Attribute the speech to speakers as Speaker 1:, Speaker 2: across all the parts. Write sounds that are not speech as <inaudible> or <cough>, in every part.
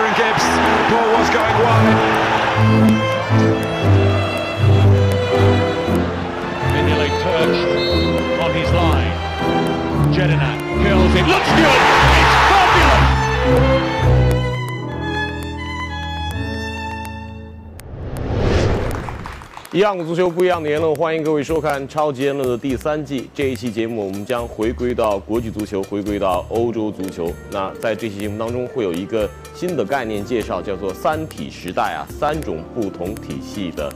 Speaker 1: Kieran Gibbs. Ball was going wide.
Speaker 2: Minilay perched on his line. Jedinak curls it. Looks good.
Speaker 3: 一样的足球，不一样的言论，欢迎各位收看《超级言论》的第三季。这一期节目，我们将回归到国际足球，回归到欧洲足球。那在这期节目当中，会有一个新的概念介绍，叫做“三体时代”啊，三种不同体系的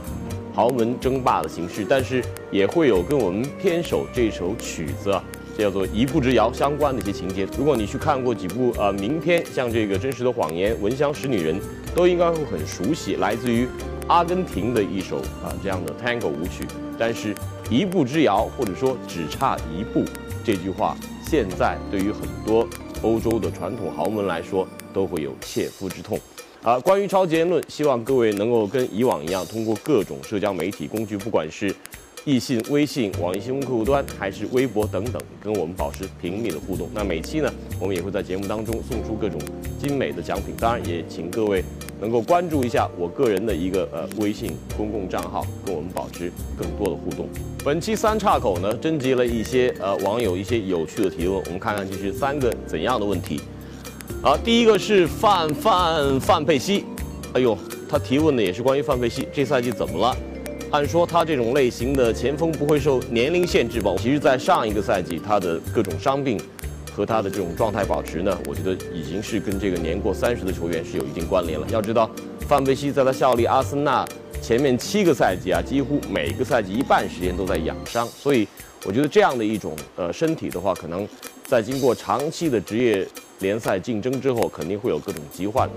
Speaker 3: 豪门争霸的形式。但是也会有跟我们偏首这首曲子啊，叫做《一步之遥》相关的一些情节。如果你去看过几部呃名片，像这个《真实的谎言》《闻香识女人》，都应该会很熟悉，来自于。阿根廷的一首啊这样的 Tango 舞曲，但是一步之遥，或者说只差一步，这句话现在对于很多欧洲的传统豪门来说都会有切肤之痛。啊，关于超级言论，希望各位能够跟以往一样，通过各种社交媒体工具，不管是。易信、微信、网易新闻客户端还是微博等等，跟我们保持频密的互动。那每期呢，我们也会在节目当中送出各种精美的奖品。当然，也请各位能够关注一下我个人的一个呃微信公共账号，跟我们保持更多的互动。本期三岔口呢，征集了一些呃网友一些有趣的提问，我们看看这是三个怎样的问题。好，第一个是范范范佩西，哎呦，他提问的也是关于范佩西，这赛季怎么了？按说他这种类型的前锋不会受年龄限制吧？其实，在上一个赛季，他的各种伤病和他的这种状态保持呢，我觉得已经是跟这个年过三十的球员是有一定关联了。要知道，范佩西在他效力阿森纳前面七个赛季啊，几乎每个赛季一半时间都在养伤，所以我觉得这样的一种呃身体的话，可能在经过长期的职业联赛竞争之后，肯定会有各种疾患，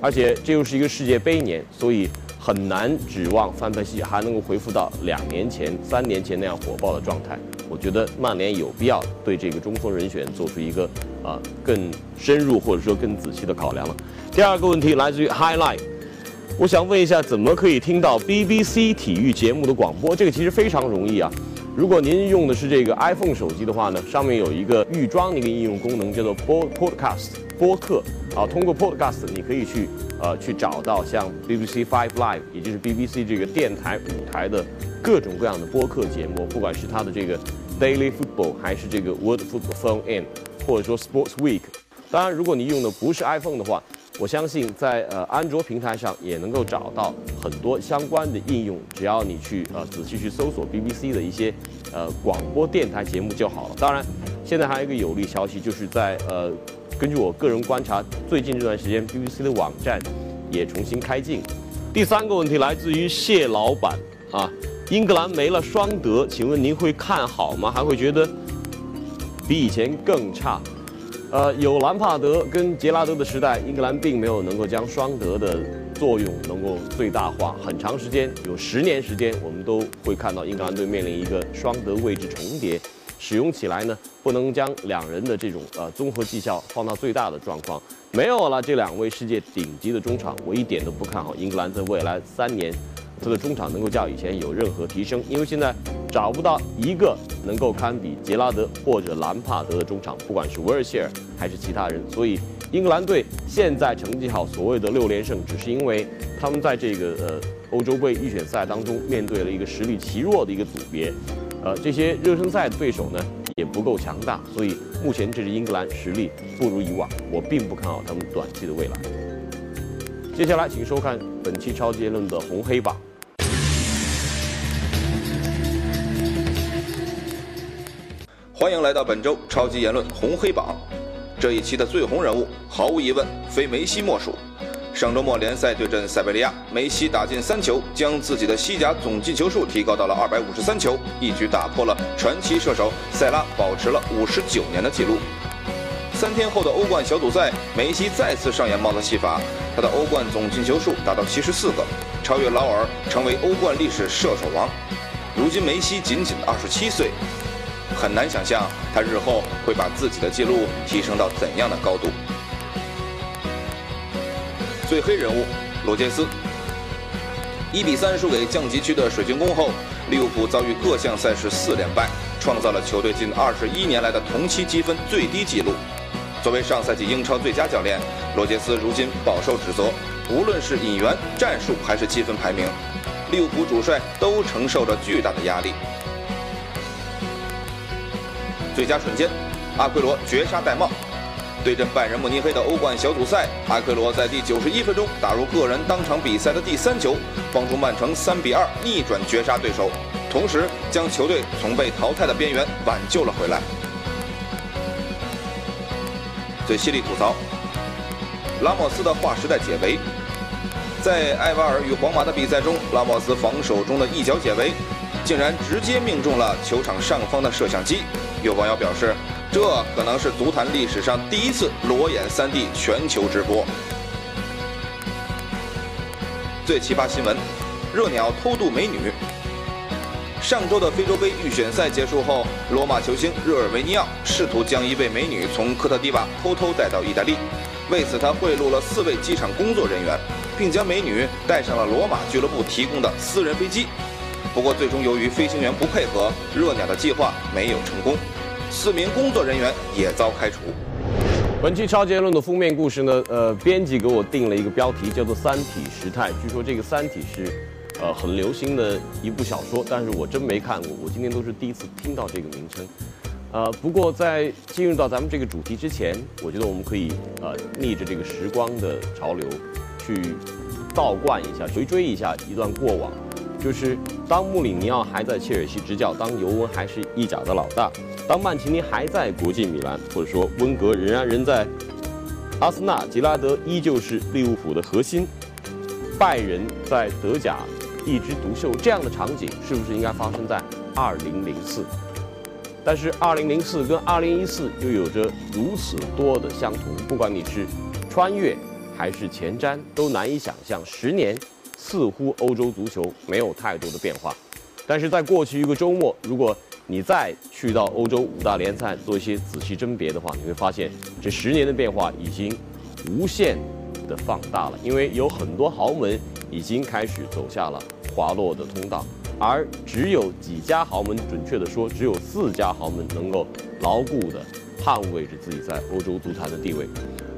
Speaker 3: 而且这又是一个世界杯年，所以。很难指望范佩西还能够恢复到两年前、三年前那样火爆的状态。我觉得曼联有必要对这个中锋人选做出一个啊更深入或者说更仔细的考量了。第二个问题来自于 Highlight，我想问一下，怎么可以听到 BBC 体育节目的广播？这个其实非常容易啊。如果您用的是这个 iPhone 手机的话呢，上面有一个预装的一个应用功能，叫做播 Podcast 播客啊。通过 Podcast，你可以去呃去找到像 BBC Five Live，也就是 BBC 这个电台舞台的各种各样的播客节目，不管是它的这个 Daily Football，还是这个 World Football Phone In，或者说 Sports Week。当然，如果你用的不是 iPhone 的话，我相信在呃安卓平台上也能够找到很多相关的应用，只要你去呃仔细去搜索 BBC 的一些呃广播电台节目就好了。当然，现在还有一个有利消息，就是在呃根据我个人观察，最近这段时间 BBC 的网站也重新开镜。第三个问题来自于谢老板啊，英格兰没了双德，请问您会看好吗？还会觉得比以前更差？呃，有兰帕德跟杰拉德的时代，英格兰并没有能够将双德的作用能够最大化。很长时间，有十年时间，我们都会看到英格兰队面临一个双德位置重叠，使用起来呢，不能将两人的这种呃综合绩效放到最大的状况。没有了这两位世界顶级的中场，我一点都不看好英格兰在未来三年。他的中场能够较以前有任何提升，因为现在找不到一个能够堪比杰拉德或者兰帕德的中场，不管是威尔希尔还是其他人。所以英格兰队现在成绩好，所谓的六连胜，只是因为他们在这个呃欧洲杯预选赛当中面对了一个实力极弱的一个组别，呃，这些热身赛的对手呢也不够强大，所以目前这支英格兰实力不如以往，我并不看好他们短期的未来。接下来请收看本期超级言论的红黑榜。
Speaker 4: 欢迎来到本周超级言论红黑榜。这一期的最红人物，毫无疑问非梅西莫属。上周末联赛对阵塞维利亚，梅西打进三球，将自己的西甲总进球数提高到了二百五十三球，一举打破了传奇射手塞拉保持了五十九年的纪录。三天后的欧冠小组赛，梅西再次上演帽子戏法，他的欧冠总进球数达到七十四个，超越劳尔，成为欧冠历史射手王。如今梅西仅仅二十七岁。很难想象他日后会把自己的记录提升到怎样的高度。最黑人物罗杰斯，一比三输给降级区的水晶宫后，利物浦遭遇各项赛事四连败，创造了球队近二十一年来的同期积分最低纪录。作为上赛季英超最佳教练，罗杰斯如今饱受指责，无论是引援、战术还是积分排名，利物浦主帅都承受着巨大的压力。最佳瞬间，阿奎罗绝杀戴帽。对阵拜仁慕尼黑的欧冠小组赛，阿奎罗在第九十一分钟打入个人当场比赛的第三球，帮助曼城三比二逆转绝杀对手，同时将球队从被淘汰的边缘挽救了回来。最犀利吐槽，拉莫斯的划时代解围。在埃瓦尔与皇马的比赛中，拉莫斯防守中的一脚解围，竟然直接命中了球场上方的摄像机。有网友表示。这可能是足坛历史上第一次裸眼 3D 全球直播。最奇葩新闻：热鸟偷渡美女。上周的非洲杯预选赛结束后，罗马球星热尔维尼奥试图将一位美女从科特迪瓦偷偷带到意大利，为此他贿赂了四位机场工作人员，并将美女带上了罗马俱乐部提供的私人飞机。不过，最终由于飞行员不配合，热鸟的计划没有成功。四名工作人员也遭开除。
Speaker 3: 本期超结论的封面故事呢，呃，编辑给我定了一个标题，叫做《三体时态》。据说这个《三体》是，呃，很流行的一部小说，但是我真没看过，我今天都是第一次听到这个名称。呃，不过在进入到咱们这个主题之前，我觉得我们可以呃逆着这个时光的潮流，去倒灌一下，回追一下一段过往。就是当穆里尼奥还在切尔西执教，当尤文还是意甲的老大，当曼奇尼还在国际米兰，或者说温格仍然仍在阿森纳，吉拉德依旧是利物浦的核心，拜仁在德甲一枝独秀，这样的场景是不是应该发生在2004？但是2004跟2014又有着如此多的相同，不管你是穿越还是前瞻，都难以想象十年。似乎欧洲足球没有太多的变化，但是在过去一个周末，如果你再去到欧洲五大联赛做一些仔细甄别的话，你会发现这十年的变化已经无限的放大了。因为有很多豪门已经开始走下了滑落的通道，而只有几家豪门，准确的说，只有四家豪门能够牢固的捍卫着自己在欧洲足坛的地位。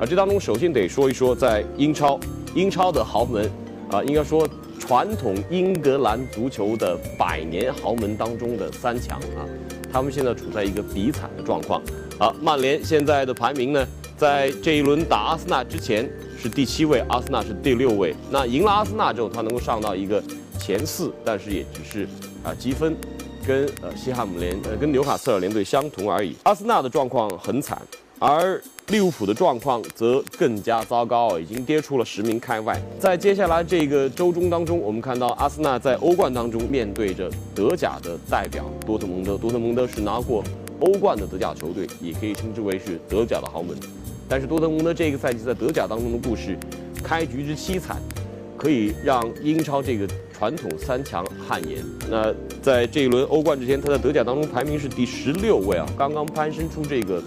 Speaker 3: 而这当中，首先得说一说在英超，英超的豪门。啊，应该说传统英格兰足球的百年豪门当中的三强啊，他们现在处在一个比惨的状况。啊，曼联现在的排名呢，在这一轮打阿森纳之前是第七位，阿森纳是第六位。那赢了阿森纳之后，他能够上到一个前四，但是也只是啊积分跟呃西汉姆联呃跟纽卡斯尔联队相同而已。阿森纳的状况很惨。而利物浦的状况则更加糟糕，已经跌出了十名开外。在接下来这个周中当中，我们看到阿森纳在欧冠当中面对着德甲的代表多特蒙德。多特蒙德是拿过欧冠的德甲球队，也可以称之为是德甲的豪门。但是多特蒙德这个赛季在德甲当中的故事，开局之凄惨，可以让英超这个传统三强汗颜。那在这一轮欧冠之前，他在德甲当中排名是第十六位啊，刚刚攀升出这个。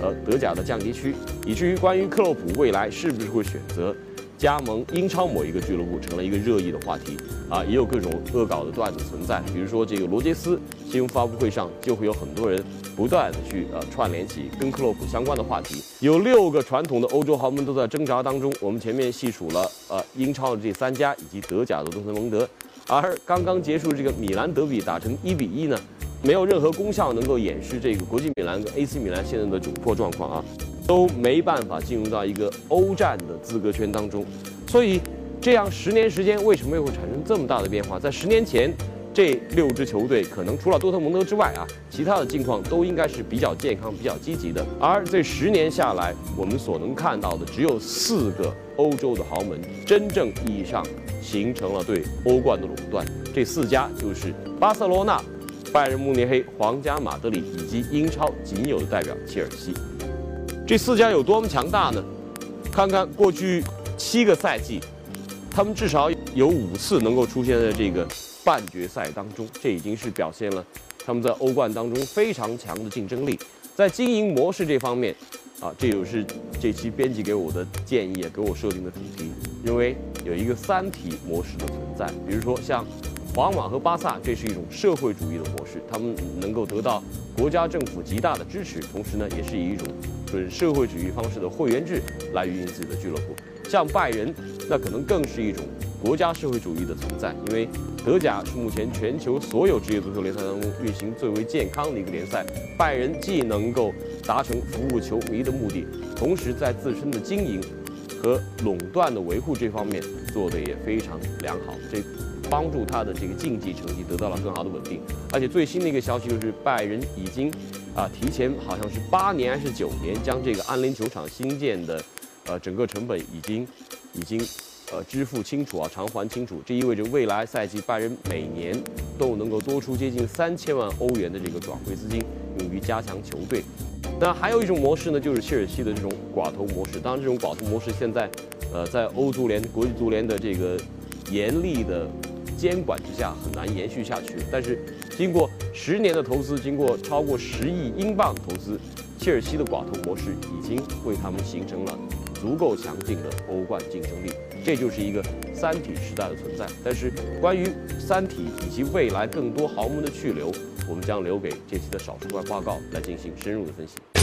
Speaker 3: 呃，德甲的降级区，以至于关于克洛普未来是不是会选择加盟英超某一个俱乐部，成了一个热议的话题啊，也有各种恶搞的段子存在。比如说这个罗杰斯新闻发布会上，就会有很多人不断的去呃串联起跟克洛普相关的话题。有六个传统的欧洲豪门都在挣扎当中。我们前面细数了呃英超的这三家以及德甲的多特蒙德，而刚刚结束这个米兰德比打成一比一呢。没有任何功效能够掩饰这个国际米兰跟 AC 米兰现在的窘迫状况啊，都没办法进入到一个欧战的资格圈当中。所以，这样十年时间为什么又会产生这么大的变化？在十年前，这六支球队可能除了多特蒙德之外啊，其他的境况都应该是比较健康、比较积极的。而这十年下来，我们所能看到的只有四个欧洲的豪门真正意义上形成了对欧冠的垄断。这四家就是巴塞罗那。拜仁慕尼黑、皇家马德里以及英超仅有的代表切尔西，这四家有多么强大呢？看看过去七个赛季，他们至少有五次能够出现在这个半决赛当中，这已经是表现了他们在欧冠当中非常强的竞争力。在经营模式这方面，啊，这就是这期编辑给我的建议，给我设定的主题，认为有一个三体模式的存在，比如说像。皇马和巴萨，这是一种社会主义的模式，他们能够得到国家政府极大的支持，同时呢，也是以一种准社会主义方式的会员制来运营自己的俱乐部。像拜仁，那可能更是一种国家社会主义的存在，因为德甲是目前全球所有职业足球联赛当中运行最为健康的一个联赛。拜仁既能够达成服务球迷的目的，同时在自身的经营和垄断的维护这方面做得也非常良好，这帮助他的这个竞技成绩得到了更好的稳定。而且最新的一个消息就是，拜仁已经啊提前好像是八年还是九年，将这个安联球场新建的。呃，整个成本已经已经呃支付清楚啊，偿还清楚。这意味着未来赛季拜仁每年都能够多出接近三千万欧元的这个转会资金，用于加强球队。那还有一种模式呢，就是切尔西的这种寡头模式。当然，这种寡头模式现在呃在欧足联、国际足联的这个严厉的监管之下很难延续下去。但是，经过十年的投资，经过超过十亿英镑投资，切尔西的寡头模式已经为他们形成了。足够强劲的欧冠竞争力，这就是一个三体时代的存在。但是，关于三体以及未来更多豪门的去留，我们将留给这期的少数派报告来进行深入的分析。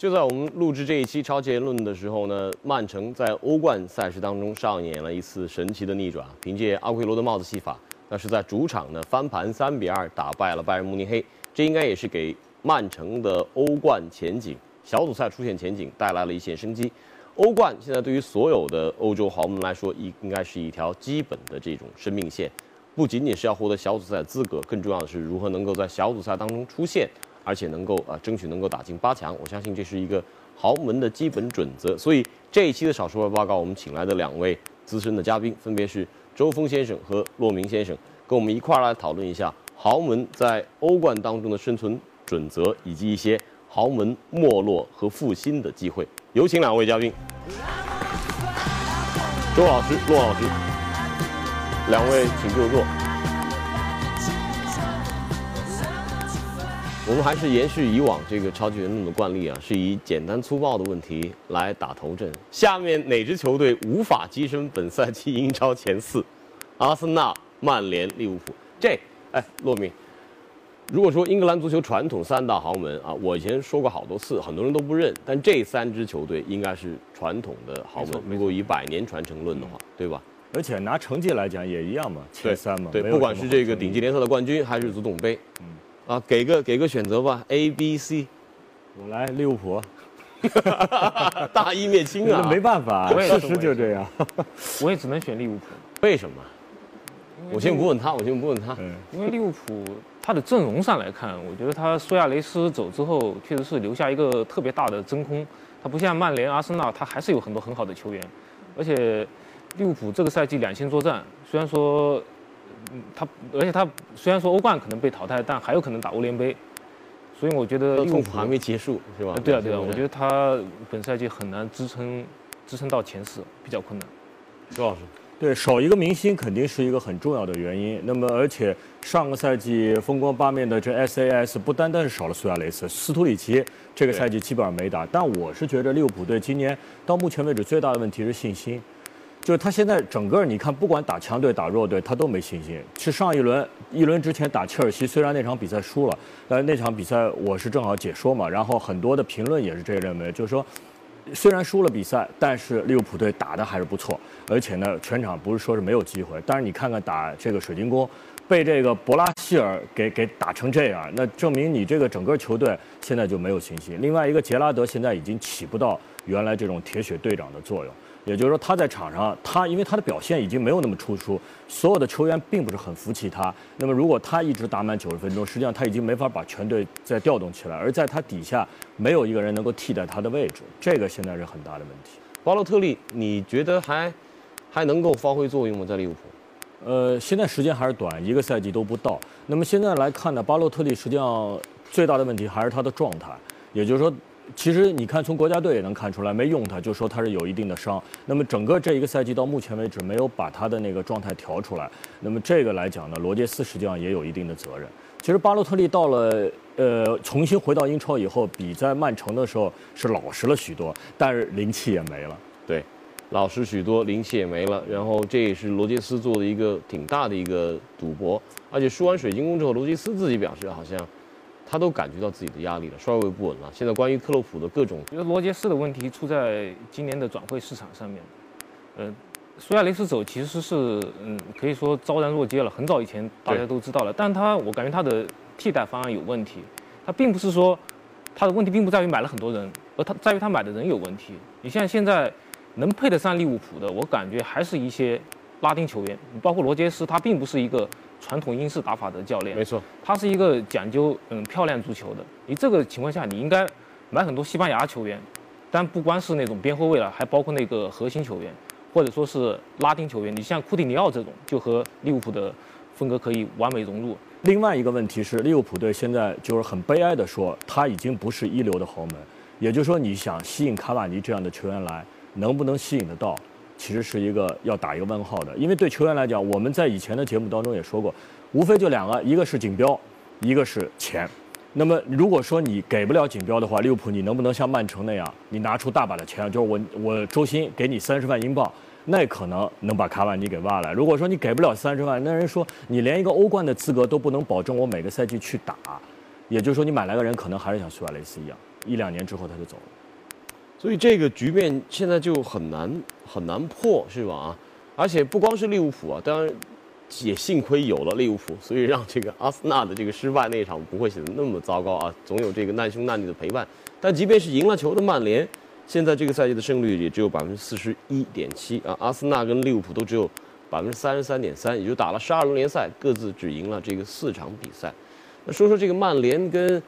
Speaker 3: 就在我们录制这一期超级言论的时候呢，曼城在欧冠赛事当中上演了一次神奇的逆转，凭借阿奎罗的帽子戏法，那是在主场呢翻盘三比二打败了拜仁慕尼黑，这应该也是给。曼城的欧冠前景，小组赛出现前景带来了一线生机。欧冠现在对于所有的欧洲豪门来说，应应该是一条基本的这种生命线，不仅仅是要获得小组赛资格，更重要的是如何能够在小组赛当中出现，而且能够啊争取能够打进八强。我相信这是一个豪门的基本准则。所以这一期的少数派报告，我们请来的两位资深的嘉宾，分别是周峰先生和骆明先生，跟我们一块儿来讨论一下豪门在欧冠当中的生存。准则以及一些豪门没落和复兴的机会，有请两位嘉宾，周老师、骆老师，两位请就坐。我们还是延续以往这个超级运动的惯例啊，是以简单粗暴的问题来打头阵。下面哪支球队无法跻身本赛季英超前四？阿森纳、曼联、利物浦。这，哎，骆明。如果说英格兰足球传统三大豪门啊，我以前说过好多次，很多人都不认，但这三支球队应该是传统的豪门。如果以百年传承论的话，对吧？
Speaker 5: 而且拿成绩来讲也一样嘛，前三嘛。
Speaker 3: 对，不管是这个顶级联赛的冠军，还是足总杯，嗯，啊，给个给个选择吧，A、B、C。
Speaker 5: 我来利物浦。<laughs>
Speaker 3: 大义灭亲啊！
Speaker 5: 没办法，事实就这样。
Speaker 6: 我也只能选利物浦。
Speaker 3: 为什么？我先不问他，我先不问他。
Speaker 6: 因为利物浦。他的阵容上来看，我觉得他苏亚雷斯走之后，确实是留下一个特别大的真空。他不像曼联、阿森纳，他还是有很多很好的球员。而且利物浦这个赛季两线作战，虽然说，他而且他虽然说欧冠可能被淘汰，但还有可能打欧联杯。所以我觉得利物浦
Speaker 3: 还没结束，是吧？
Speaker 6: 对啊，对啊，我觉得他本赛季很难支撑支撑到前四，比较困难。
Speaker 3: 周老师。
Speaker 5: 对，少一个明星肯定是一个很重要的原因。那么，而且上个赛季风光八面的这 SAS 不单单是少了苏亚雷斯，斯图里奇这个赛季基本上没打。但我是觉得利物浦队今年到目前为止最大的问题是信心，就是他现在整个你看，不管打强队打弱队，他都没信心。是上一轮一轮之前打切尔西，虽然那场比赛输了，但那场比赛我是正好解说嘛，然后很多的评论也是这样认为，就是说。虽然输了比赛，但是利物浦队打的还是不错，而且呢，全场不是说是没有机会。但是你看看打这个水晶宫，被这个博拉希尔给给打成这样，那证明你这个整个球队现在就没有信心。另外一个杰拉德现在已经起不到原来这种铁血队长的作用。也就是说，他在场上，他因为他的表现已经没有那么突出，所有的球员并不是很服气他。那么，如果他一直打满九十分钟，实际上他已经没法把全队再调动起来，而在他底下没有一个人能够替代他的位置，这个现在是很大的问题。
Speaker 3: 巴洛特利，你觉得还还能够发挥作用吗？在利物浦？
Speaker 5: 呃，现在时间还是短，一个赛季都不到。那么现在来看呢，巴洛特利实际上最大的问题还是他的状态，也就是说。其实你看，从国家队也能看出来，没用他，就说他是有一定的伤。那么整个这一个赛季到目前为止，没有把他的那个状态调出来。那么这个来讲呢，罗杰斯实际上也有一定的责任。其实巴洛特利到了呃重新回到英超以后，比在曼城的时候是老实了许多，但是灵气也没了。
Speaker 3: 对，老实许多，灵气也没了。然后这也是罗杰斯做的一个挺大的一个赌博，而且输完水晶宫之后，罗杰斯自己表示好像他都感觉到自己的压力了，帅位不稳了。现在关于克洛普的各种，
Speaker 6: 我觉得罗杰斯的问题出在今年的转会市场上面。呃，苏亚雷斯走其实是嗯可以说昭然若揭了，很早以前大家都知道了。但他我感觉他的替代方案有问题，他并不是说他的问题并不在于买了很多人，而他在于他买的人有问题。你像现在。能配得上利物浦的，我感觉还是一些拉丁球员，包括罗杰斯，他并不是一个传统英式打法的教练，
Speaker 3: 没错，
Speaker 6: 他是一个讲究嗯漂亮足球的。你这个情况下，你应该买很多西班牙球员，但不光是那种边后卫了，还包括那个核心球员，或者说是拉丁球员。你像库蒂尼奥这种，就和利物浦的风格可以完美融入。
Speaker 5: 另外一个问题是，利物浦队现在就是很悲哀的说，他已经不是一流的豪门，也就是说，你想吸引卡瓦尼这样的球员来。能不能吸引得到，其实是一个要打一个问号的。因为对球员来讲，我们在以前的节目当中也说过，无非就两个，一个是锦标，一个是钱。那么如果说你给不了锦标的话，利物浦你能不能像曼城那样，你拿出大把的钱，就是我我周薪给你三十万英镑，那可能能把卡瓦尼给挖来。如果说你给不了三十万，那人说你连一个欧冠的资格都不能保证我每个赛季去打，也就是说你买来个人可能还是像苏亚雷斯一样，一两年之后他就走了。
Speaker 3: 所以这个局面现在就很难很难破，是吧？啊，而且不光是利物浦啊，当然也幸亏有了利物浦，所以让这个阿森纳的这个失败那一场不会显得那么糟糕啊。总有这个难兄难弟的陪伴。但即便是赢了球的曼联，现在这个赛季的胜率也只有百分之四十一点七啊。阿森纳跟利物浦都只有百分之三十三点三，也就打了十二轮联赛，各自只赢了这个四场比赛。那说说这个曼联跟。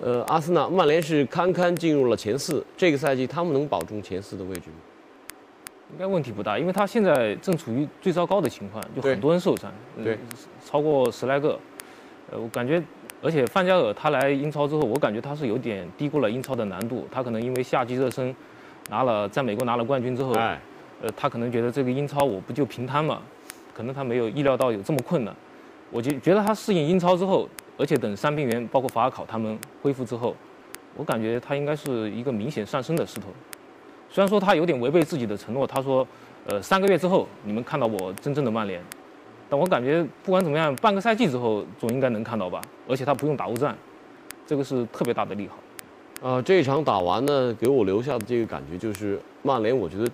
Speaker 3: 呃，阿森纳、曼联是堪堪进入了前四。这个赛季，他们能保住前四的位置吗？
Speaker 6: 应该问题不大，因为他现在正处于最糟糕的情况，就很多人受伤，
Speaker 3: 对，
Speaker 6: 超过十来个。呃，我感觉，而且范加尔他来英超之后，我感觉他是有点低估了英超的难度。他可能因为夏季热身拿了，在美国拿了冠军之后，
Speaker 3: 哎，
Speaker 6: 呃，他可能觉得这个英超我不就平摊嘛？可能他没有意料到有这么困难。我就觉得他适应英超之后。而且等伤病员包括法尔考他们恢复之后，我感觉他应该是一个明显上升的势头。虽然说他有点违背自己的承诺，他说，呃，三个月之后你们看到我真正的曼联，但我感觉不管怎么样，半个赛季之后总应该能看到吧。而且他不用打欧战，这个是特别大的利好。
Speaker 3: 啊，这一场打完呢，给我留下的这个感觉就是，曼联我觉得，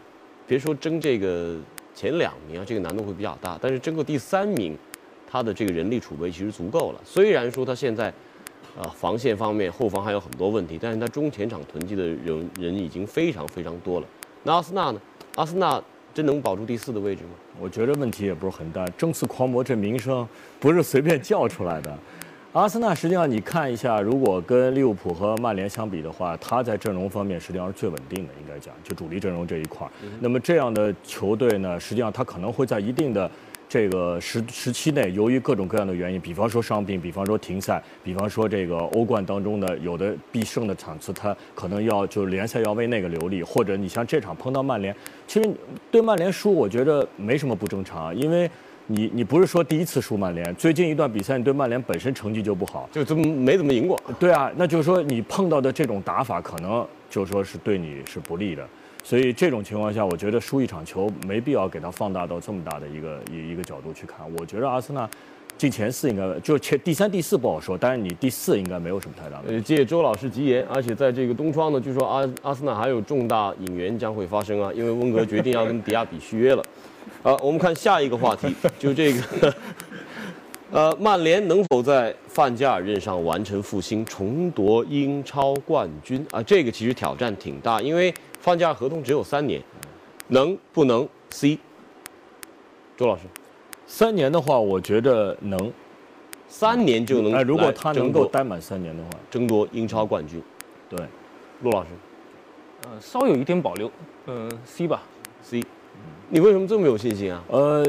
Speaker 3: 别说争这个前两名啊，这个难度会比较大，但是争个第三名。他的这个人力储备其实足够了，虽然说他现在，呃，防线方面后防还有很多问题，但是他中前场囤积的人人已经非常非常多了。那阿森纳呢？阿森纳真能保住第四的位置吗？
Speaker 5: 我觉得问题也不是很大。争四狂魔这名声不是随便叫出来的。阿森纳实际上你看一下，如果跟利物浦和曼联相比的话，他在阵容方面实际上是最稳定的，应该讲就主力阵容这一块。那么这样的球队呢，实际上他可能会在一定的。这个时时期内，由于各种各样的原因，比方说伤病，比方说停赛，比方说这个欧冠当中的有的必胜的场次，他可能要就联赛要为那个留力，或者你像这场碰到曼联，其实对曼联输，我觉得没什么不正常，因为你你不是说第一次输曼联，最近一段比赛你对曼联本身成绩就不好，
Speaker 3: 就怎么没怎么赢过，
Speaker 5: 对啊，那就是说你碰到的这种打法，可能就说是对你是不利的。所以这种情况下，我觉得输一场球没必要给它放大到这么大的一个一一个角度去看。我觉得阿森纳进前四应该就前第三、第四不好说，但是你第四应该没有什么太大的。
Speaker 3: 呃，借周老师吉言，而且在这个冬窗呢，据说阿阿森纳还有重大引援将会发生啊，因为温格决定要跟迪亚比续约了。<laughs> 好，我们看下一个话题，就这个，<laughs> 呃，曼联能否在范加尔任上完成复兴，重夺英超冠军啊？这个其实挑战挺大，因为。范加尔合同只有三年，能不能 C？周老师，
Speaker 5: 三年的话，我觉得能，
Speaker 3: 三年就能。
Speaker 5: 哎，如果他能够待满三年的话，
Speaker 3: 争夺英超冠军。
Speaker 5: 对，
Speaker 3: 陆老师，
Speaker 6: 呃，稍有一点保留，嗯，C 吧
Speaker 3: ，C。你为什么这么有信心啊？
Speaker 5: 呃，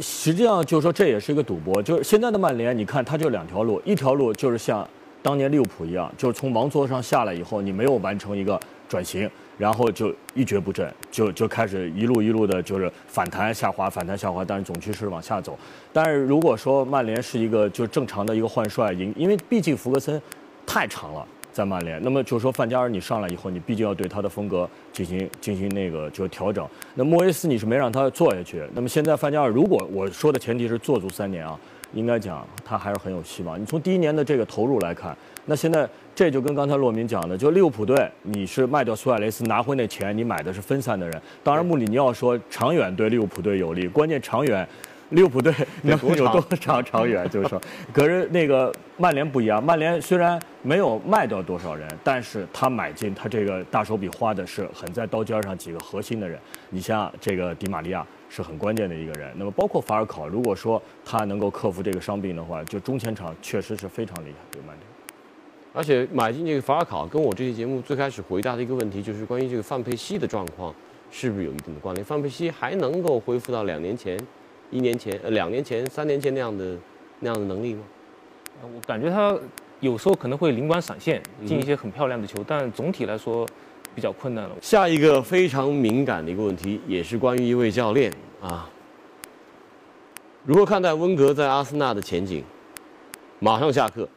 Speaker 5: 实际上就是说这也是一个赌博，就是现在的曼联，你看它就两条路，一条路就是像当年利物浦一样，就是从王座上下来以后，你没有完成一个。转型，然后就一蹶不振，就就开始一路一路的，就是反弹下滑，反弹下滑，但是总趋势往下走。但是如果说曼联是一个就正常的一个换帅，因因为毕竟福格森太长了，在曼联。那么就是说，范加尔你上来以后，你毕竟要对他的风格进行进行那个就调整。那莫耶斯你是没让他做下去。那么现在范加尔，如果我说的前提是做足三年啊，应该讲他还是很有希望。你从第一年的这个投入来看，那现在这就跟刚才洛明讲的，就利物浦队你是卖掉苏亚雷斯拿回那钱，你买的是分散的人。当然穆里尼奥说长远对利物浦队有利，关键长远。利物浦队能有多长长远？就是说，<laughs> 可是那个曼联不一样，曼联虽然没有卖掉多少人，但是他买进他这个大手笔花的是很在刀尖上几个核心的人。你像这个迪玛利亚是很关键的一个人，那么包括法尔考，如果说他能够克服这个伤病的话，就中前场确实是非常厉害。对曼联，
Speaker 3: 而且买进这个法尔考，跟我这期节目最开始回答的一个问题，就是关于这个范佩西的状况是不是有一定的关联？范佩西还能够恢复到两年前？一年前、呃两年前、三年前那样的那样的能力吗？
Speaker 6: 我感觉他有时候可能会灵光闪现，进一些很漂亮的球，但总体来说比较困难了。
Speaker 3: 下一个非常敏感的一个问题，也是关于一位教练啊，如何看待温格在阿森纳的前景？马上下课，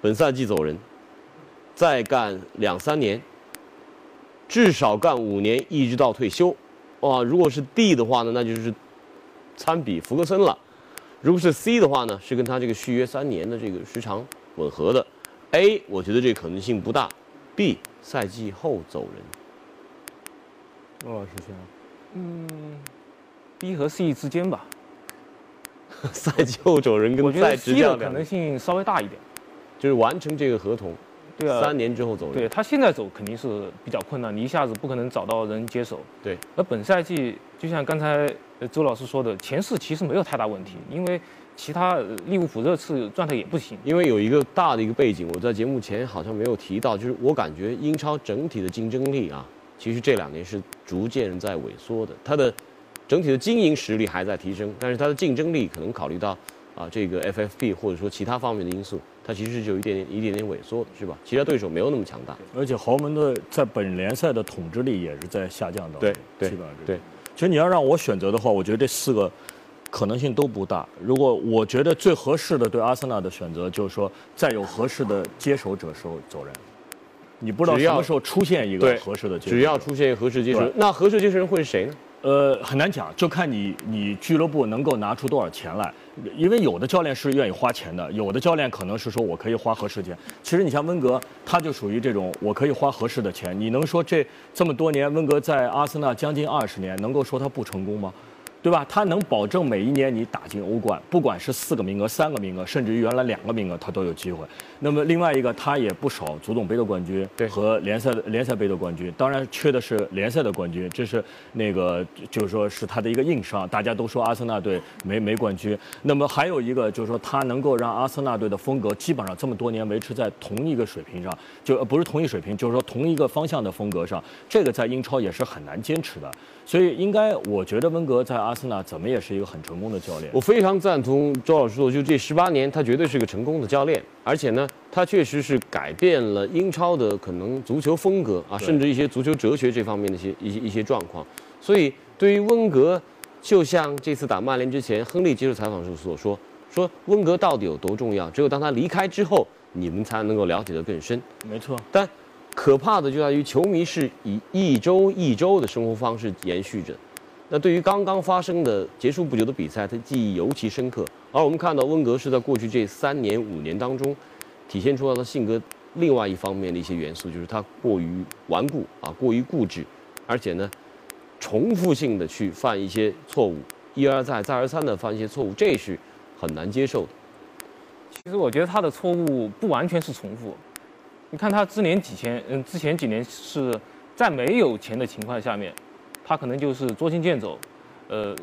Speaker 3: 本赛季走人，再干两三年，至少干五年，一直到退休。哇，如果是 D 的话呢，那就是。参比福格森了，如果是 C 的话呢，是跟他这个续约三年的这个时长吻合的。A 我觉得这个可能性不大。B 赛季后走人。
Speaker 5: 罗老师先。
Speaker 6: 嗯，B 和 C 之间吧。<laughs>
Speaker 3: 赛季后走人跟赛职
Speaker 6: 的可能性稍微大一点，
Speaker 3: 就是完成这个合同。
Speaker 6: 对啊，
Speaker 3: 三年之后走人。
Speaker 6: 对他现在走肯定是比较困难，你一下子不可能找到人接手。
Speaker 3: 对，
Speaker 6: 而本赛季就像刚才周老师说的，前四其实没有太大问题，因为其他利物浦热刺状态也不行。
Speaker 3: 因为有一个大的一个背景，我在节目前好像没有提到，就是我感觉英超整体的竞争力啊，其实这两年是逐渐在萎缩的。它的整体的经营实力还在提升，但是它的竞争力可能考虑到啊这个 FFP 或者说其他方面的因素。它其实是有一点点、一点点萎缩的，是吧？其他对手没有那么强大，
Speaker 5: 而且豪门的在本联赛的统治力也是在下降的。
Speaker 3: 对
Speaker 5: 对，基本上
Speaker 3: 对。
Speaker 5: 其实你要让我选择的话，我觉得这四个可能性都不大。如果我觉得最合适的对阿森纳的选择，就是说再有合适的接手者时候走人。你不知道什么时候出现一个合适的接手，
Speaker 3: 只要出现一个合适接手，那合适接手人会是谁呢？
Speaker 5: 呃，很难讲，就看你你俱乐部能够拿出多少钱来，因为有的教练是愿意花钱的，有的教练可能是说我可以花合适钱。其实你像温格，他就属于这种我可以花合适的钱。你能说这这么多年温格在阿森纳将近二十年，能够说他不成功吗？对吧？他能保证每一年你打进欧冠，不管是四个名额、三个名额，甚至于原来两个名额，他都有机会。那么另外一个，他也不少足总杯的冠军和联赛的联赛杯的冠军，当然缺的是联赛的冠军，这是那个就是说是他的一个硬伤。大家都说阿森纳队没没冠军，那么还有一个就是说他能够让阿森纳队的风格基本上这么多年维持在同一个水平上，就不是同一水平，就是说同一个方向的风格上，这个在英超也是很难坚持的。所以应该，我觉得温格在阿森纳怎么也是一个很成功的教练。
Speaker 3: 我非常赞同周老师说，就这十八年，他绝对是个成功的教练，而且呢，他确实是改变了英超的可能足球风格啊，甚至一些足球哲学这方面的一些一些一些状况。所以对于温格，就像这次打曼联之前，亨利接受采访时所说，说温格到底有多重要，只有当他离开之后，你们才能够了解得更深。
Speaker 5: 没错，
Speaker 3: 但。可怕的就在于球迷是以一周一周的生活方式延续着，那对于刚刚发生的结束不久的比赛，他记忆尤其深刻。而我们看到温格是在过去这三年五年当中，体现出了他性格另外一方面的一些元素，就是他过于顽固啊，过于固执，而且呢，重复性的去犯一些错误，一而再再而三的犯一些错误，这是很难接受的。
Speaker 6: 其实我觉得他的错误不完全是重复。你看他之前几前，嗯，之前几年是在没有钱的情况下面，他可能就是捉襟见肘，呃，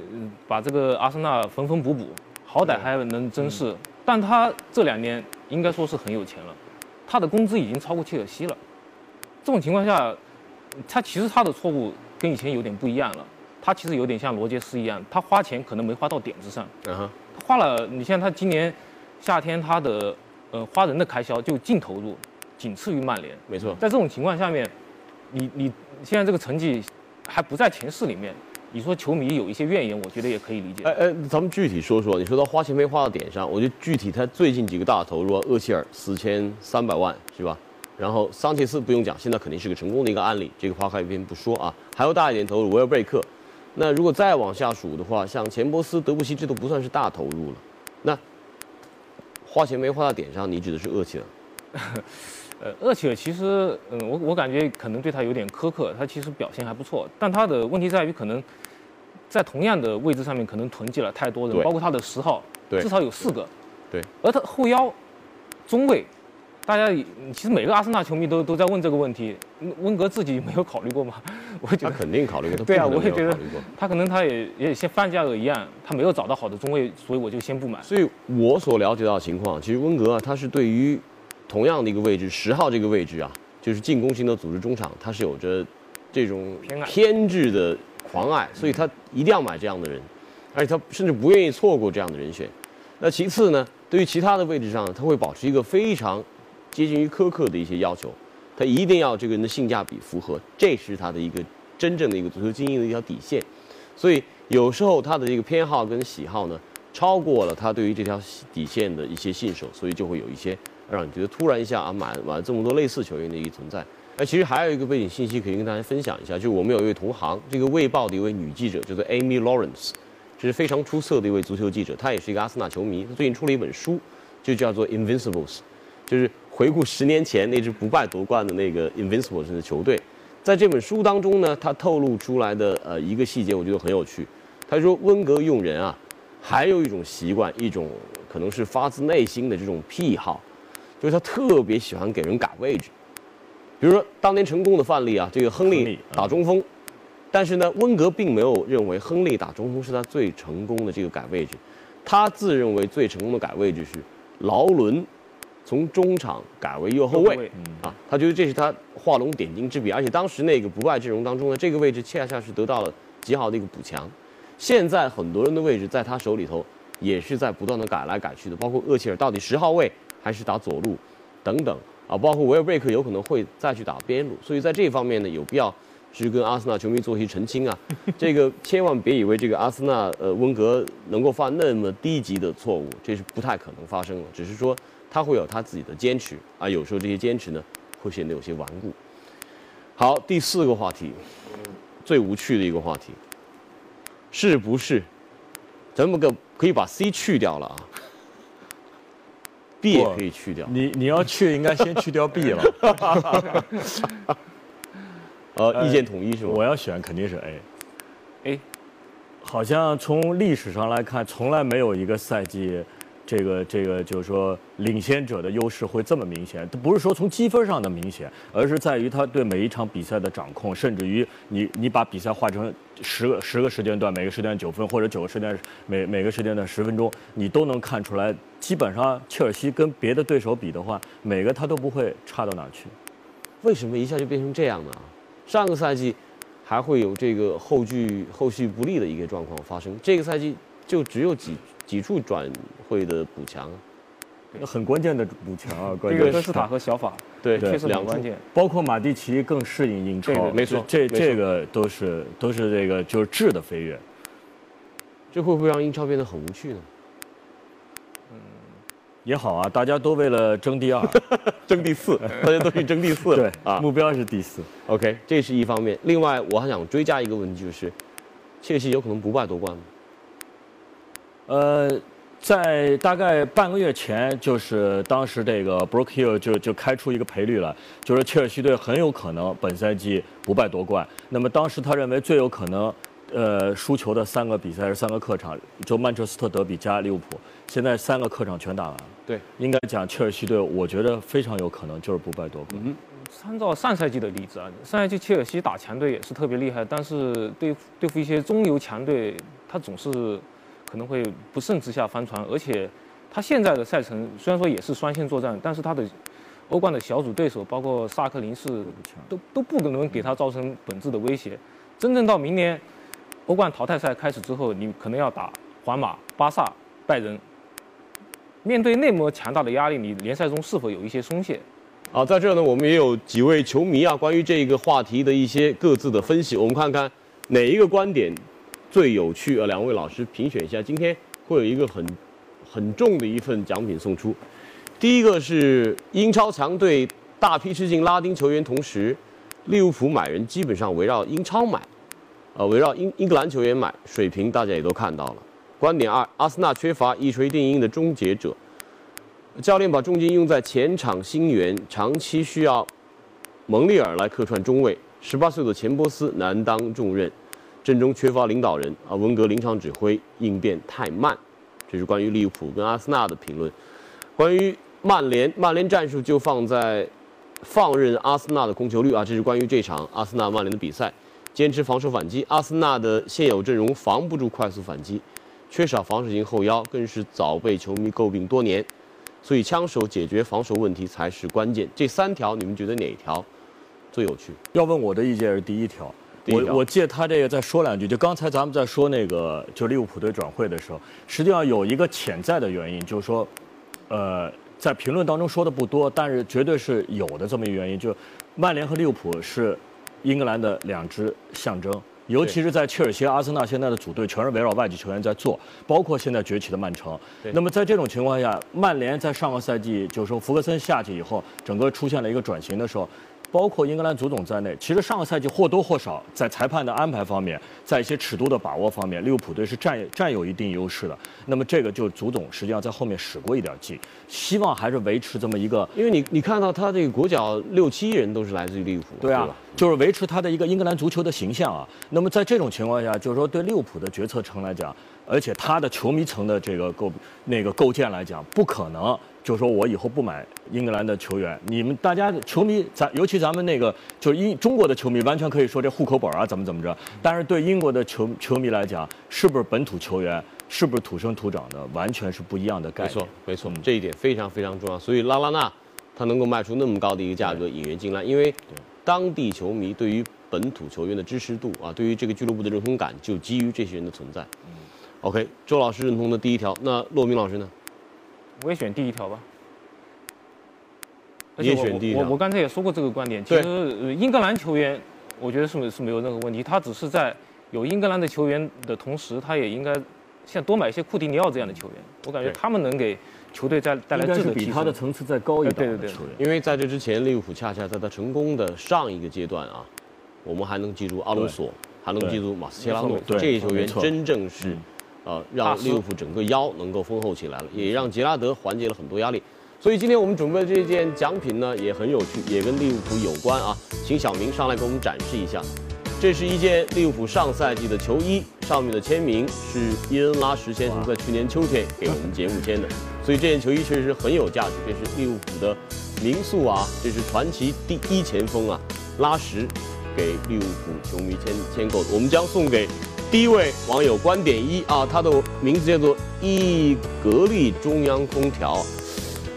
Speaker 6: 把这个阿森纳缝缝补补，好歹还能争势。但他这两年应该说是很有钱了，他的工资已经超过切尔西了。这种情况下，他其实他的错误跟以前有点不一样了。他其实有点像罗杰斯一样，他花钱可能没花到点子上。嗯哼，他花了，你像他今年夏天他的呃花人的开销就净投入。仅次于曼联，
Speaker 3: 没错。
Speaker 6: 在这种情况下面，你你现在这个成绩还不在前四里面，你说球迷有一些怨言，我觉得也可以理解。
Speaker 3: 哎哎，咱们具体说说，你说到花钱没花到点上，我觉得具体他最近几个大投入，厄齐尔四千三百万是吧？然后桑切斯不用讲，现在肯定是个成功的一个案例，这个花开一边不说啊。还有大一点投入维尔贝克，那如果再往下数的话，像钱伯斯、德布西，这都不算是大投入了。那花钱没花到点上，你指的是厄齐尔？<laughs>
Speaker 6: 呃，厄齐尔其实，嗯，我我感觉可能对他有点苛刻，他其实表现还不错，但他的问题在于可能在同样的位置上面可能囤积了太多人，包括他的十号，
Speaker 3: 对
Speaker 6: 至少有四个，
Speaker 3: 对，
Speaker 6: 而他后腰、中卫，大家也其实每个阿森纳球迷都都在问这个问题，温温格自己 <laughs> 没有考虑过吗？<laughs> 我觉得
Speaker 3: 他
Speaker 6: 得
Speaker 3: 肯定考虑过，
Speaker 6: 对啊，我也觉得。他可能他也也像范加尔一样，他没有找到好的中卫，所以我就先不买。
Speaker 3: 所以我所了解到的情况，其实温格啊，他是对于同样的一个位置，十号这个位置啊，就是进攻型的组织中场，他是有着这种
Speaker 6: 偏
Speaker 3: 执的狂爱，所以他一定要买这样的人，而且他甚至不愿意错过这样的人选。那其次呢，对于其他的位置上，他会保持一个非常接近于苛刻的一些要求，他一定要这个人的性价比符合，这是他的一个真正的一个足球精英的一条底线。所以有时候他的这个偏好跟喜好呢，超过了他对于这条底线的一些信守，所以就会有一些让你觉得突然一下啊买买这么多类似球员的一个存在。那其实还有一个背景信息可以跟大家分享一下，就是我们有一位同行，这个《卫报》的一位女记者，叫做 Amy Lawrence，这是非常出色的一位足球记者，她也是一个阿森纳球迷，她最近出了一本书，就叫做《Invincibles》，就是回顾十年前那支不败夺冠的那个 Invincibles 的球队。在这本书当中呢，他透露出来的呃一个细节，我觉得很有趣。他说温格用人啊，还有一种习惯，一种可能是发自内心的这种癖好，就是他特别喜欢给人改位置。比如说当年成功的范例啊，这个亨利打中锋，但是呢，温格并没有认为亨利打中锋是他最成功的这个改位置，他自认为最成功的改位置是劳伦从中场改为右后卫。
Speaker 6: 右后卫
Speaker 3: 啊，他觉得这是他画龙点睛之笔，而且当时那个不败阵容当中呢，这个位置恰恰是得到了极好的一个补强。现在很多人的位置在他手里头也是在不断的改来改去的，包括厄齐尔到底十号位还是打左路等等啊，包括维尔贝克有可能会再去打边路，所以在这方面呢有必要去跟阿森纳球迷做一些澄清啊，这个 <laughs> 千万别以为这个阿森纳呃温格能够犯那么低级的错误，这是不太可能发生的，只是说他会有他自己的坚持啊，有时候这些坚持呢会显得有些顽固。好，第四个话题，最无趣的一个话题，是不是？咱们个可以把 C 去掉了啊，B 也可以去掉。
Speaker 5: 你你要去，应该先去掉 B 了。<laughs>
Speaker 3: 呃，意见统一是吧？
Speaker 5: 我要选肯定是 A。
Speaker 6: A
Speaker 5: 好像从历史上来看，从来没有一个赛季，这个这个就是说领先者的优势会这么明显。不是说从积分上的明显，而是在于他对每一场比赛的掌控，甚至于你你把比赛划成十个十个时间段，每个时间段九分，或者九个时间每每个时间段十分钟，你都能看出来。基本上切尔西跟别的对手比的话，每个他都不会差到哪去。
Speaker 3: 为什么一下就变成这样呢？上个赛季还会有这个后续后续不利的一个状况发生，这个赛季就只有几几处转会的补强啊。
Speaker 5: 那很关键的补强啊，关
Speaker 6: 这
Speaker 5: 键是
Speaker 6: 个科斯塔和小法
Speaker 3: 对
Speaker 6: 确实
Speaker 3: 两处
Speaker 6: 很关键。
Speaker 5: 包括马蒂奇更适应英超，
Speaker 3: 没错
Speaker 5: 这这个都是都是这个就是质的飞跃。
Speaker 3: 这会不会让英超变得很无趣呢？
Speaker 5: 也好啊，大家都为了争第二，<laughs>
Speaker 3: 争第四，大家都去争第四
Speaker 5: 对
Speaker 3: 啊。
Speaker 5: 目标是第四。
Speaker 3: OK，这是一方面。另外，我还想追加一个问题，就是切尔西有可能不败夺冠吗？
Speaker 5: 呃，在大概半个月前，就是当时这个 Brook Hill 就就开出一个赔率了，就是切尔西队很有可能本赛季不败夺冠。那么当时他认为最有可能，呃，输球的三个比赛是三个客场，就曼彻斯特德比加利物浦。现在三个客场全打完了，
Speaker 3: 对，
Speaker 5: 应该讲切尔西队，我觉得非常有可能就是不败夺冠。
Speaker 6: 嗯参照上赛季的例子啊，上赛季切尔西打强队也是特别厉害，但是对对付一些中游强队，他总是可能会不慎之下翻船，而且他现在的赛程虽然说也是双线作战，但是他的欧冠的小组对手，包括萨克林是都都不可能给他造成本质的威胁。真正到明年欧冠淘汰赛开始之后，你可能要打皇马、巴萨、拜仁，面对那么强大的压力，你联赛中是否有一些松懈？
Speaker 3: 啊，在这儿呢，我们也有几位球迷啊，关于这个话题的一些各自的分析，我们看看哪一个观点最有趣呃？两位老师评选一下，今天会有一个很很重的一份奖品送出。第一个是英超强队大批吃进拉丁球员，同时利物浦买人基本上围绕英超买，呃，围绕英英格兰球员买，水平大家也都看到了。观点二，阿森纳缺乏一锤定音的终结者，教练把重金用在前场新援，长期需要蒙利尔来客串中卫。十八岁的钱伯斯难当重任，阵中缺乏领导人啊，温格临场指挥应变太慢。这是关于利物浦跟阿森纳的评论。关于曼联，曼联战术就放在放任阿森纳的控球率啊，这是关于这场阿森纳曼联的比赛，坚持防守反击。阿森纳的现有阵容防不住快速反击，缺少防守型后腰，更是早被球迷诟病多年。所以枪手解决防守问题才是关键。这三条你们觉得哪条最有趣？
Speaker 5: 要问我的意见是第一条。我我借他这个再说两句，就刚才咱们在说那个就利物浦队转会的时候，实际上有一个潜在的原因，就是说，呃，在评论当中说的不多，但是绝对是有的这么一个原因，就曼联和利物浦是英格兰的两支象征。尤其是在切尔西、阿森纳现在的组队全是围绕外籍球员在做，包括现在崛起的曼城。那么在这种情况下，曼联在上个赛季就是说福格森下去以后，整个出现了一个转型的时候，包括英格兰足总在内，其实上个赛季或多或少在裁判的安排方面，在一些尺度的把握方面，利物浦队是占占有一定优势的。那么这个就足总实际上在后面使过一点劲，希望还是维持这么一个
Speaker 3: 因为你你看到他这个国脚六七人都是来自于利物浦，
Speaker 5: 对啊
Speaker 3: 吧？，
Speaker 5: 就是维持他的一个英格兰足球的形象啊。那么在这种情况下，就是说对利物浦的决策层来讲，而且他的球迷层的这个构那个构建来讲，不可能就说我以后不买英格兰的球员。你们大家球迷，咱尤其咱们那个就是英中国的球迷，完全可以说这户口本啊怎么怎么着。但是对英国的球球迷来讲，是不是本土球员，是不是土生土长的，完全是不一样的概念。
Speaker 3: 没错，没错
Speaker 5: 嗯，
Speaker 3: 这一点非常非常重要。所以拉拉纳他能够卖出那么高的一个价格引援进来，因为当地球迷对于本土球员的支持度啊，对于这个俱乐部的认同感，就基于这些人的存在。OK，周老师认同的第一条，那骆明老师呢？
Speaker 6: 我也选第一条吧。而
Speaker 3: 你也
Speaker 6: 且我
Speaker 3: 选第一条
Speaker 6: 我我刚才也说过这个观点。其实呃英格兰球员，我觉得是是没有任何问题。他只是在有英格兰的球员的同时，他也应该像多买一些库蒂尼奥这样的球员。我感觉他们能给球队带带来质的
Speaker 5: 比他的。层次再高一档
Speaker 6: 对对对
Speaker 5: 的球员。
Speaker 3: 因为在这之前，利物浦恰恰在他成功的上一个阶段啊，我们还能记住阿隆索，还能记住马斯切拉诺这些球员真正是
Speaker 5: 嗯，
Speaker 3: 呃，让利物浦整个腰能够丰厚起来了，也让杰拉德缓解了很多压力。所以今天我们准备的这件奖品呢，也很有趣，也跟利物浦有关啊。请小明上来给我们展示一下，这是一件利物浦上赛季的球衣，上面的签名是伊恩拉什先生在去年秋天给我们节目签的，所以这件球衣确实很有价值。这是利物浦的民宿啊，这是传奇第一前锋啊，拉什给利物浦球迷签签购的。我们将送给第一位网友观点一，啊，他的名字叫做易格力中央空调。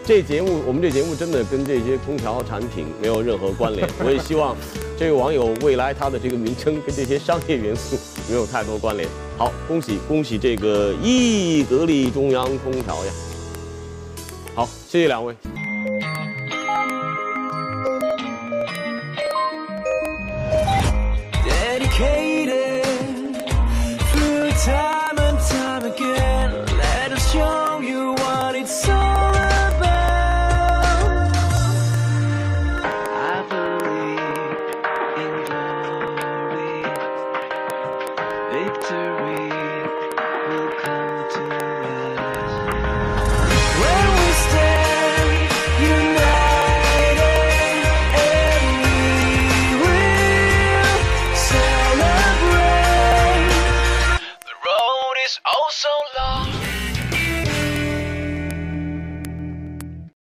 Speaker 3: 这节目我们这节目真的跟这些空调产品没有任何关联，<laughs> 我也希望这位网友未来他的这个名称跟这些商业元素没有太多关联。好，恭喜恭喜这个易格力中央空调呀。好，谢谢两位。dedicate time